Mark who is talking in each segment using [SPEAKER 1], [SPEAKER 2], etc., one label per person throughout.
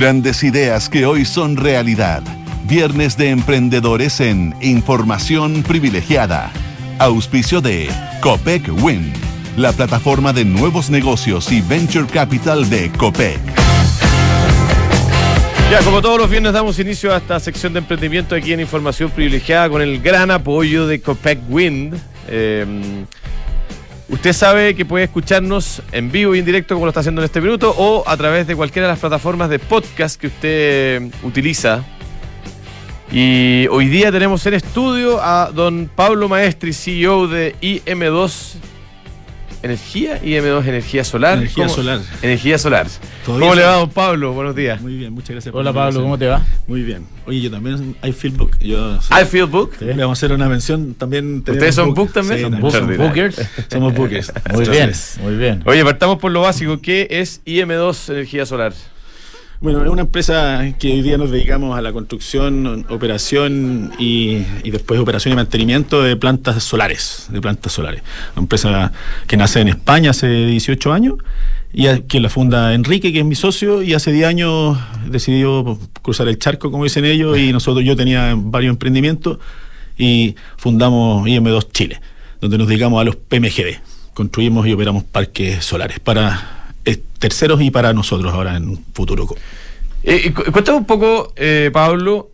[SPEAKER 1] Grandes ideas que hoy son realidad. Viernes de emprendedores en Información Privilegiada. Auspicio de Copec Wind, la plataforma de nuevos negocios y venture capital de Copec.
[SPEAKER 2] Ya, como todos los viernes damos inicio a esta sección de emprendimiento aquí en Información Privilegiada con el gran apoyo de Copec Wind. Eh, Usted sabe que puede escucharnos en vivo y en directo como lo está haciendo en este minuto o a través de cualquiera de las plataformas de podcast que usted utiliza. Y hoy día tenemos en estudio a don Pablo Maestri, CEO de IM2 Energía, IM2 Energía Solar.
[SPEAKER 3] Energía Solar.
[SPEAKER 2] Energía Solar. ¿Cómo le va, don Pablo? Buenos días.
[SPEAKER 3] Muy bien, muchas gracias.
[SPEAKER 4] Hola Pablo, ¿cómo te va?
[SPEAKER 3] Muy bien. Oye, yo también, I Feel Book. Yo,
[SPEAKER 2] I Feel Book.
[SPEAKER 3] Le vamos a hacer una mención también.
[SPEAKER 2] ¿Ustedes son book, también?
[SPEAKER 3] Sí,
[SPEAKER 2] ¿Son somos
[SPEAKER 4] bookers?
[SPEAKER 3] Somos bookers.
[SPEAKER 4] Muy bien, muy bien.
[SPEAKER 2] Oye, partamos por lo básico. ¿Qué es IM2 Energía Solar?
[SPEAKER 3] Bueno, es una empresa que hoy día nos dedicamos a la construcción, operación y, y, después operación y mantenimiento de plantas solares, de plantas solares. Una empresa que nace en España hace 18 años y que la funda Enrique, que es mi socio, y hace 10 años decidió cruzar el charco, como dicen ellos, y nosotros yo tenía varios emprendimientos y fundamos IM2 Chile, donde nos dedicamos a los PMGD. Construimos y operamos parques solares para terceros y para nosotros ahora en un futuro.
[SPEAKER 2] Eh, cuéntame un poco, eh, Pablo,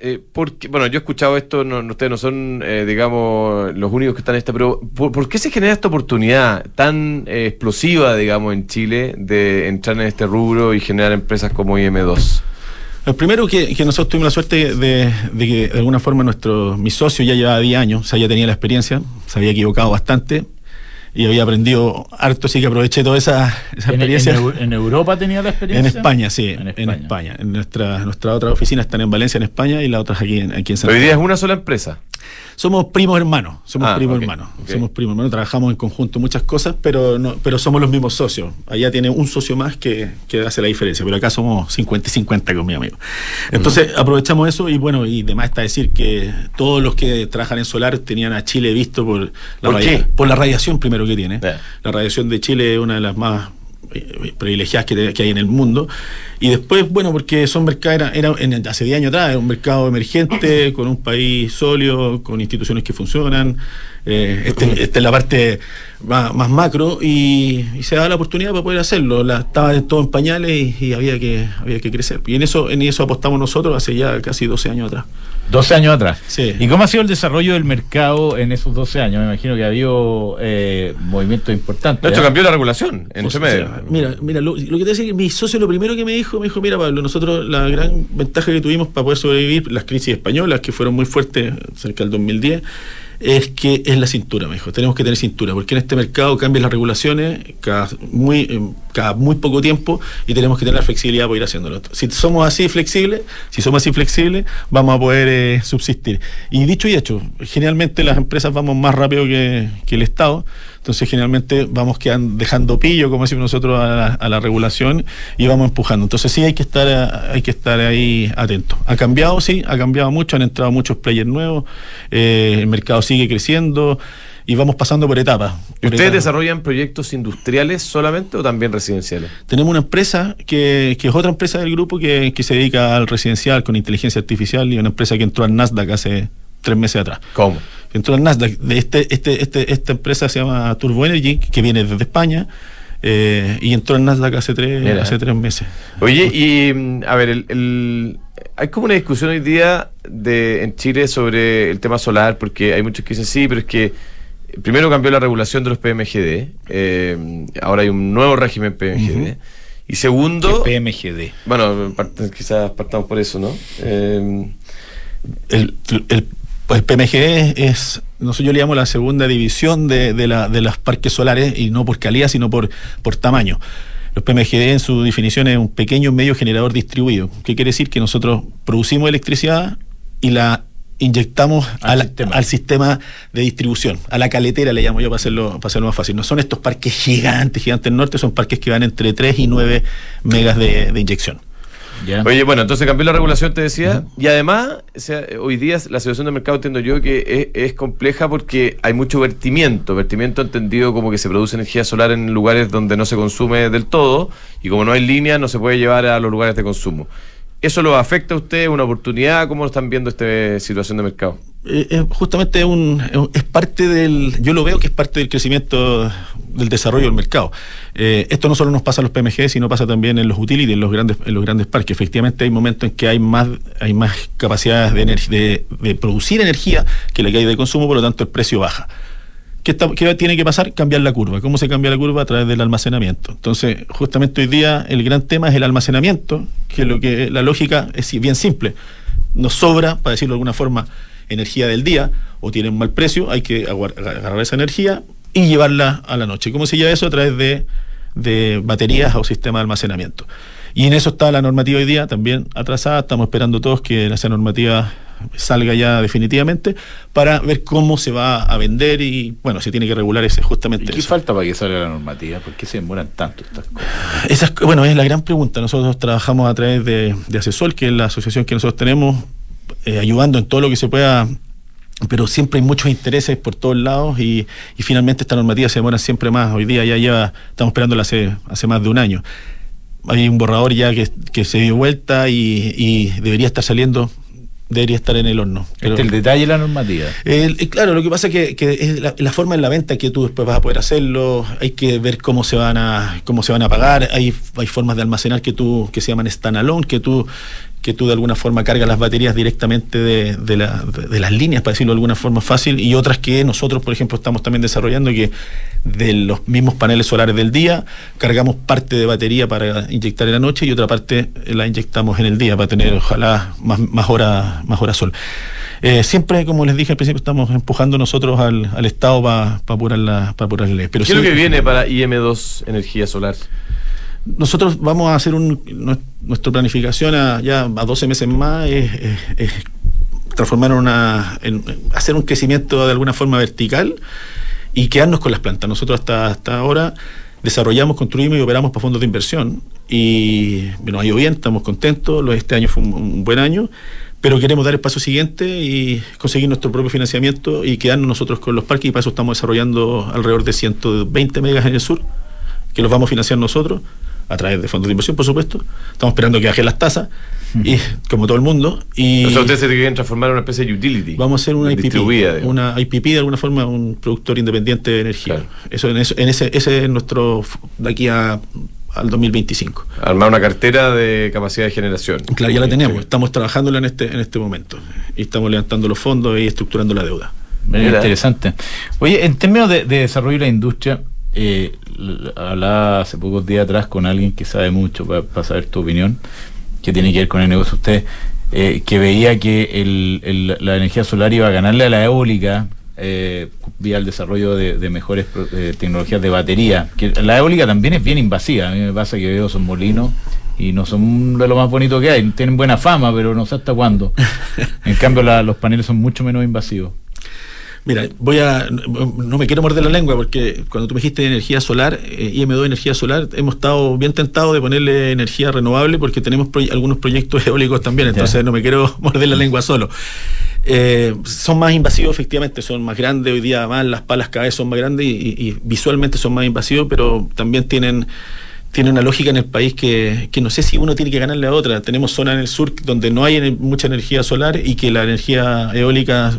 [SPEAKER 2] eh, porque, bueno, yo he escuchado esto, no, ustedes no son, digamos, los únicos que están en esta, pero ¿por, ¿por, qué se genera esta oportunidad tan explosiva, digamos, en Chile de entrar en este rubro y generar empresas como IM2?
[SPEAKER 3] El primero que, que, nosotros tuvimos la suerte de, de, que de alguna forma nuestro, mi socio ya llevaba 10 años, o sea, ya tenía la experiencia, se había equivocado bastante, y había aprendido harto, sí que aproveché toda esa, esa
[SPEAKER 4] ¿En,
[SPEAKER 3] experiencia.
[SPEAKER 4] En, en, Europa tenía la experiencia?
[SPEAKER 3] En España, sí, en España. En, España. en nuestra, nuestra otra oficina están en Valencia, en España, y la otra aquí en, aquí en
[SPEAKER 2] Santiago. Hoy día es una sola empresa.
[SPEAKER 3] Somos primos hermanos, somos
[SPEAKER 2] Ah,
[SPEAKER 3] primos
[SPEAKER 2] ok,
[SPEAKER 3] hermanos,
[SPEAKER 2] ok.
[SPEAKER 3] somos primos hermanos, trabajamos en conjunto muchas cosas, pero no, pero somos los mismos socios. Allá tiene un socio más que, que hace la diferencia, pero acá somos 50 y 50 con mi amigo. Entonces aprovechamos eso y bueno, y demás está decir que todos los que trabajan en solar tenían a Chile visto por la,
[SPEAKER 2] ¿Por qué?
[SPEAKER 3] por la radiación primero que tiene.
[SPEAKER 2] Ya.
[SPEAKER 3] La radiación de Chile es una de las más eh, privilegiadas que, que hay en el mundo. Y después, bueno, porque son mercados, era, era en- hace 10 años atrás, era un mercado emergente, con un país sólido, con instituciones que funcionan. Eh, este- esta es la parte más, más macro y, y se da la oportunidad para poder hacerlo. La, estaba todo en pañales y, y había, que, había que crecer. Y en eso, en eso apostamos nosotros hace ya casi 12 años atrás.
[SPEAKER 4] 12 años atrás.
[SPEAKER 3] Sí.
[SPEAKER 4] ¿Y cómo ha sido el desarrollo del mercado en esos 12 años? Me imagino que ha habido eh, movimientos importantes.
[SPEAKER 2] De hecho,
[SPEAKER 4] ¿eh?
[SPEAKER 2] cambió la regulación en
[SPEAKER 3] O sea, mira, mira, lo, lo que te voy a decir, mi socio lo primero que me dijo, me dijo, mira Pablo, nosotros la gran ventaja que tuvimos para poder sobrevivir las crisis españolas, que fueron muy fuertes cerca del 2010, es que es la cintura, me dijo, tenemos que tener cintura, porque en este mercado cambian las regulaciones cada muy, eh, cada muy poco tiempo y tenemos que tener la flexibilidad para ir haciéndolo. Si somos así flexibles, si somos así flexibles, vamos a poder eh, subsistir. Y dicho y hecho, generalmente las empresas vamos más rápido que, que el Estado, entonces generalmente vamos quedando, dejando pillo, como decimos nosotros, a la, regulación y vamos empujando. Entonces sí hay que estar a- hay que estar ahí atentos. Ha cambiado, sí, ha cambiado mucho, han entrado muchos players nuevos, eh, el mercado sigue creciendo y vamos pasando por etapas.
[SPEAKER 2] ¿Y
[SPEAKER 3] por
[SPEAKER 2] ustedes desarrollan proyectos industriales solamente o también residenciales?
[SPEAKER 3] Tenemos una empresa que, que es otra empresa del grupo que, que se dedica al residencial con inteligencia artificial y una empresa que entró al Nasdaq hace tres meses atrás.
[SPEAKER 2] ¿Cómo?
[SPEAKER 3] entró al Nasdaq. De este, este, este, esta empresa se llama Turbo Energy, que viene desde España, eh, y entró al Nasdaq hace tres,
[SPEAKER 2] Mira.
[SPEAKER 3] hace tres meses.
[SPEAKER 2] Oye, y mm, a ver, el, el- hay como una discusión hoy día de, en Chile sobre el tema solar, porque hay muchos que dicen sí, pero es que primero cambió la regulación de los PMGD, eh, ahora hay un nuevo régimen PMGD, y segundo,
[SPEAKER 4] ¿Qué PMGD.
[SPEAKER 2] bueno, part- quizás partamos por eso, ¿no? Eh,
[SPEAKER 3] El, el, pues es, nosotros yo le llamo la segunda división de, de, la, de los parques solares, y no por calidad, sino por, por tamaño. Los PMGD en su definición es un pequeño medio generador distribuido. ¿Qué quiere decir? Que nosotros producimos electricidad y la inyectamos
[SPEAKER 4] Al
[SPEAKER 3] al,
[SPEAKER 4] sistema.
[SPEAKER 3] al sistema de distribución, a la caletera le llamo yo para hacerlo, para hacerlo más fácil. No son estos parques gigantes, gigantes norte, son parques que van entre 3 y 9 megas de, de inyección.
[SPEAKER 2] Oye, bueno, entonces cambió la regulación, te decía, y además, o sea, hoy día la situación del mercado entiendo yo que es, es compleja porque hay mucho vertimiento, vertimiento entendido como que se produce energía solar en lugares donde no se consume del todo, y como no hay línea, no se puede llevar a los lugares de consumo. ¿Eso lo afecta a usted? ¿Una oportunidad? ¿Cómo están viendo esta situación de mercado?
[SPEAKER 3] Eh, eh, justamente un, es parte del, yo lo veo que es parte del crecimiento del desarrollo del mercado. Eh, esto no solo nos pasa en los PMG, sino pasa también en los utilities, en los grandes, en los grandes parques. Efectivamente hay momentos en que hay más, hay más capacidades de, de, de producir energía que la que hay de consumo, por lo tanto el precio baja. ¿Qué, está- qué tiene que pasar? Cambiar la curva. ¿Cómo se cambia la curva? A través del almacenamiento. Entonces, justamente hoy día el gran tema es el almacenamiento, que lo que la lógica es bien simple. Nos sobra, para decirlo de alguna forma, energía del día o tiene un mal precio, hay que agarrar esa energía y llevarla a la noche. ¿Cómo se lleva eso? A través de, de baterías o sistema de almacenamiento. Y en eso está la normativa hoy día también atrasada. Estamos esperando todos que esa normativa salga ya definitivamente para ver cómo se va a vender y bueno, se tiene que regular ese
[SPEAKER 4] ¿Y
[SPEAKER 3] justamente
[SPEAKER 4] qué
[SPEAKER 3] eso.
[SPEAKER 4] falta para que salga la normativa? ¿Por qué se demoran tanto estas cosas?
[SPEAKER 3] Bueno, es la gran pregunta. Nosotros trabajamos a través de, de Asesor, que es la asociación que nosotros tenemos, eh, ayudando en todo lo que se pueda, pero siempre hay muchos intereses por todos lados y, finalmente esta normativa se demora siempre más. Hoy día ya lleva, estamos esperándola hace, hace más de un año. Hay un borrador ya que, que se dio vuelta y debería estar saliendo, debería estar en el horno. Pero-
[SPEAKER 4] Este es el detalle de la normativa.
[SPEAKER 3] el- eh, claro, lo que pasa es que, que es la, la forma en la venta que tú después vas a poder hacerlo, hay que ver cómo se van a, cómo se van a pagar, hay, hay formas de almacenar que tú, que se llaman standalone, que tú, que tú de alguna forma cargas las baterías directamente de, de la- de- de las líneas, para decirlo de alguna forma fácil, y otras que nosotros, por ejemplo, estamos también desarrollando que de los mismos paneles solares del día, cargamos parte de batería para inyectar en la noche y otra parte la inyectamos en el día para tener ojalá más, más horas más horas sol. Eh, siempre, como les dije al principio, estamos empujando nosotros al, al Estado para apurar la, pa apurar la ley. Pero
[SPEAKER 2] ¿Qué es lo
[SPEAKER 3] sí,
[SPEAKER 2] que viene para IM2 Energía Solar?
[SPEAKER 3] nosotros vamos a hacer un, nue- nuestra planificación a, ya a 12 meses más es, es- es transformar una en- hacer un crecimiento de alguna forma vertical y quedarnos con las plantas. Nosotros hasta, hasta ahora desarrollamos, construimos y operamos para fondos de inversión. Y bueno, ha ido bien, estamos contentos, este año fue un, un buen año, pero queremos dar el paso siguiente y conseguir nuestro propio financiamiento y quedarnos nosotros con los parques. Y para eso estamos desarrollando alrededor de 120 megas en el sur, que los vamos a financiar nosotros a través de fondos de inversión, por supuesto. Estamos esperando que bajen las tasas, y, como todo el mundo. Y
[SPEAKER 2] O sea, ustedes se quieren transformar en una especie de utility.
[SPEAKER 3] Vamos a hacer una IPP, una IPP de alguna forma, un productor independiente de energía.
[SPEAKER 2] Claro.
[SPEAKER 3] Eso, en eso, en ese, ese es nuestro de aquí a, al 2025.
[SPEAKER 2] Armar una cartera de capacidad de generación.
[SPEAKER 3] Claro, ya la tenemos, estamos trabajándola en este, en este momento y estamos levantando los fondos y estructurando la deuda.
[SPEAKER 4] Mira. interesante. Oye, en términos de, de desarrollo de la industria, eh, hablaba hace pocos días atrás con alguien que sabe mucho para saber tu opinión, que tiene que ver con el negocio usted, eh, que veía que el- el- la energía solar iba a ganarle a la eólica eh, vía el desarrollo de, de mejores eh, tecnologías de batería. Que la eólica también es bien invasiva. A mí me pasa que veo esos molinos y no son de lo más bonito que hay. Tienen buena fama, pero no sé hasta cuándo. En cambio, la- los paneles son mucho menos invasivos.
[SPEAKER 3] Mira, voy a. No me quiero morder la lengua porque cuando tú me dijiste energía solar, eh, IM2 energía solar, hemos estado bien tentados de ponerle energía renovable porque tenemos proy- algunos proyectos eólicos también, entonces no me quiero morder la lengua solo. Eh, son más invasivos, efectivamente, son más grandes hoy día, más las palas cada vez son más grandes y, y- y visualmente son más invasivos, pero también tienen tiene una lógica en el país que, que no sé si uno tiene que ganarle a otra. Tenemos zonas en el sur donde no hay mucha energía solar y que la energía eólica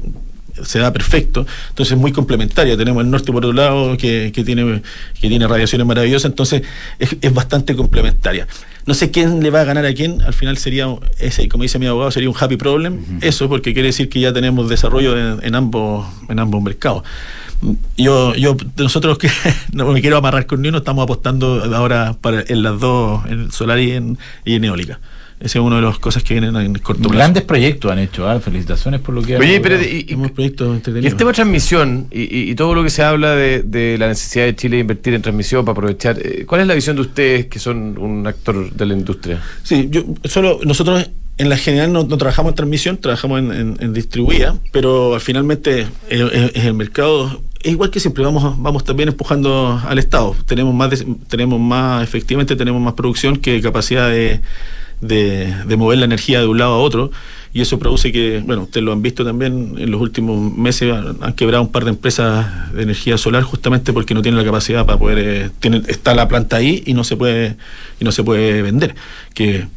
[SPEAKER 3] se da perfecto, entonces es muy complementaria. Tenemos el norte por otro lado que, que tiene, que tiene radiaciones maravillosas, entonces es, es bastante complementaria. No sé quién le va a ganar a quién, al final sería, ese, como dice mi abogado, sería un happy problem, eso porque quiere decir que ya tenemos desarrollo en, en ambos, en ambos mercados. Yo, yo, nosotros que no me quiero amarrar con ni uno, estamos apostando ahora para, en las dos, en solar y en, y en eólica. Esa es una de las cosas que vienen en corto plazo.
[SPEAKER 4] Grandes proyectos han hecho, ¿ah? felicitaciones por lo que han
[SPEAKER 2] Oye,
[SPEAKER 4] logrado.
[SPEAKER 2] pero y, y-
[SPEAKER 3] proyectos
[SPEAKER 2] y el tema de transmisión y, y- y todo lo que se habla de, de la necesidad de Chile de invertir en transmisión para aprovechar, eh, ¿cuál es la visión de ustedes que son un actor de la industria?
[SPEAKER 3] Sí, yo solo nosotros en la general no, no trabajamos en transmisión, trabajamos en, en- en distribuida, pero finalmente eh, eh, en el mercado es igual que siempre vamos vamos también empujando al Estado. Tenemos más tenemos más efectivamente tenemos más producción que capacidad de, de, mover la energía de un lado a otro y eso produce que, bueno, ustedes lo han visto también en los últimos meses, han, quebrado un par de empresas de energía solar justamente porque no tienen la capacidad para poder, eh, tienen, está la planta ahí y no se puede, y no se puede vender, que,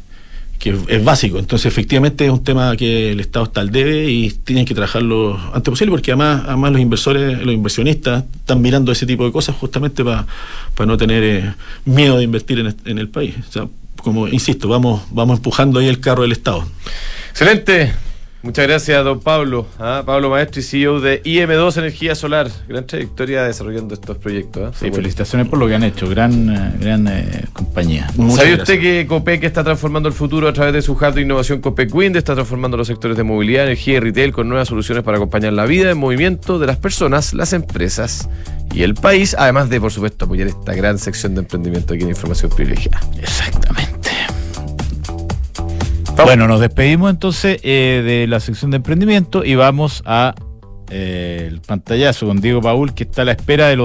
[SPEAKER 3] que es básico. Entonces, efectivamente es un tema que el Estado está al debe y tienen que trabajarlo antes posible porque además, además los inversores, los inversionistas están mirando ese tipo de cosas justamente para, para no tener eh, miedo de invertir en, en el país. Como insisto, vamos, vamos empujando ahí el carro del Estado.
[SPEAKER 2] Excelente. Muchas gracias, don Pablo. ¿ah? Pablo Maestro y CEO de IM2 Energía Solar. Gran trayectoria desarrollando estos proyectos.
[SPEAKER 4] ¿eh? Sí, felicitaciones por lo que han hecho. Gran, eh, gran eh, compañía.
[SPEAKER 2] ¿Sabía usted que COPEC está transformando el futuro a través de su hub de innovación COPEC Wind? Está transformando los sectores de movilidad, energía y retail con nuevas soluciones para acompañar la vida en movimiento de las personas, las empresas y el país. Además de, por supuesto, apoyar esta gran sección de emprendimiento aquí en Información Privilegiada.
[SPEAKER 4] Exactamente. Bueno, nos despedimos entonces eh, de la sección de emprendimiento y vamos a eh, el pantallazo con Diego Paul, que está a la espera de los